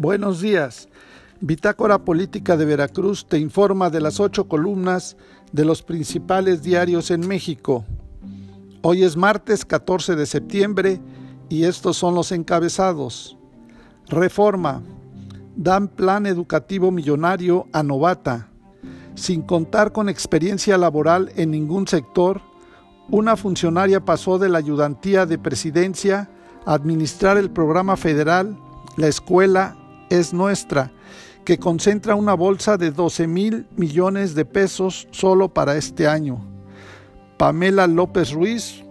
Buenos días. Bitácora Política de Veracruz te informa de las ocho columnas de los principales diarios en México. Hoy es martes 14 de septiembre y estos son los encabezados. Reforma. Dan plan educativo millonario a Novata. Sin contar con experiencia laboral en ningún sector, una funcionaria pasó de la ayudantía de presidencia a administrar el programa federal La Escuela es Nuestra, que concentra una bolsa de 12 mil millones de pesos solo para este año. Pamela López Ruiz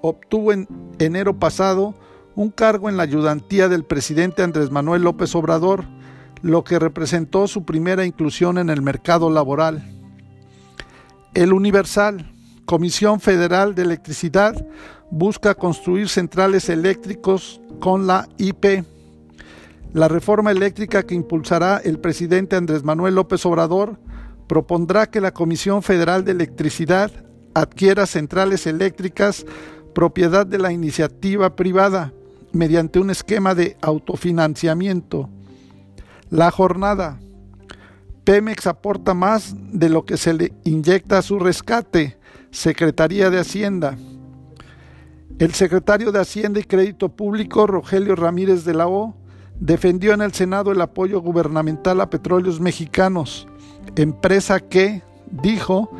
obtuvo en enero pasado un cargo en la ayudantía del presidente Andrés Manuel López Obrador, lo que representó su primera inclusión en el mercado laboral. El Universal, Comisión Federal de Electricidad, busca construir centrales eléctricos con la IP. La reforma eléctrica que impulsará el presidente Andrés Manuel López Obrador propondrá que la Comisión Federal de Electricidad adquiera centrales eléctricas propiedad de la iniciativa privada mediante un esquema de autofinanciamiento la jornada. Pemex aporta más de lo que se le inyecta a su rescate. Secretaría de Hacienda. El secretario de Hacienda y Crédito Público, Rogelio Ramírez de la O, defendió en el Senado el apoyo gubernamental a petróleos mexicanos, empresa que, dijo,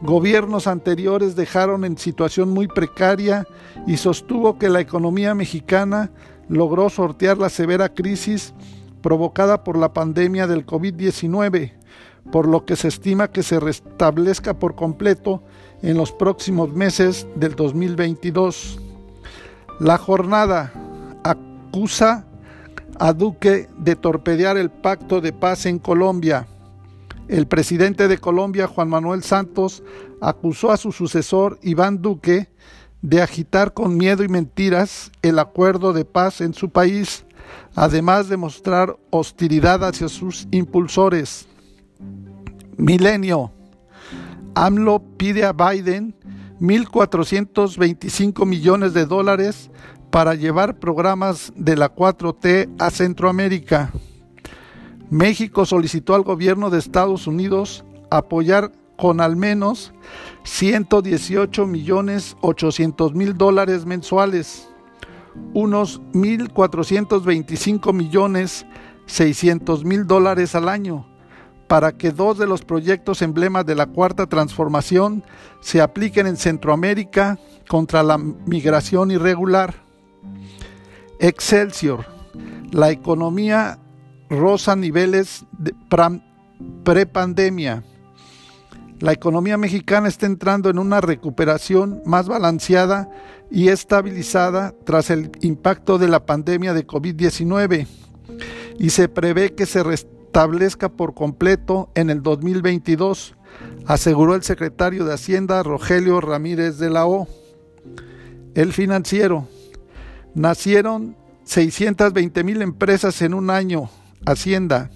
gobiernos anteriores dejaron en situación muy precaria y sostuvo que la economía mexicana logró sortear la severa crisis provocada por la pandemia del COVID-19, por lo que se estima que se restablezca por completo en los próximos meses del 2022. La jornada acusa a Duque de torpedear el pacto de paz en Colombia. El presidente de Colombia, Juan Manuel Santos, acusó a su sucesor, Iván Duque, de agitar con miedo y mentiras el acuerdo de paz en su país además de mostrar hostilidad hacia sus impulsores. Milenio. AMLO pide a Biden 1.425 millones de dólares para llevar programas de la 4T a Centroamérica. México solicitó al gobierno de Estados Unidos apoyar con al menos 118 millones 800 mil dólares mensuales unos 1.425 millones 600 mil dólares al año para que dos de los proyectos emblemas de la cuarta transformación se apliquen en Centroamérica contra la migración irregular. Excelsior, la economía rosa niveles de prepandemia. La economía mexicana está entrando en una recuperación más balanceada y estabilizada tras el impacto de la pandemia de COVID-19 y se prevé que se restablezca por completo en el 2022, aseguró el secretario de Hacienda Rogelio Ramírez de la O. El financiero. Nacieron 620 mil empresas en un año. Hacienda.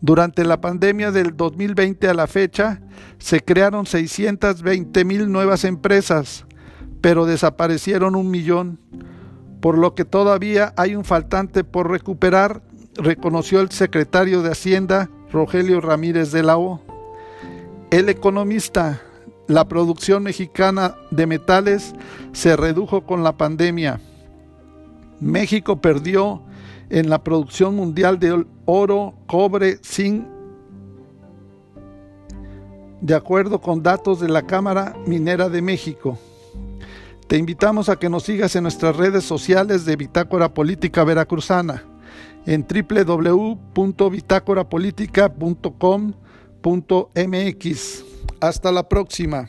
Durante la pandemia del 2020 a la fecha, se crearon 620 mil nuevas empresas, pero desaparecieron un millón, por lo que todavía hay un faltante por recuperar, reconoció el secretario de Hacienda, Rogelio Ramírez de la O. El economista, la producción mexicana de metales se redujo con la pandemia. México perdió en la producción mundial de oro, cobre, zinc, de acuerdo con datos de la Cámara Minera de México. Te invitamos a que nos sigas en nuestras redes sociales de Bitácora Política Veracruzana en www.bitácorapolítica.com.mx. Hasta la próxima.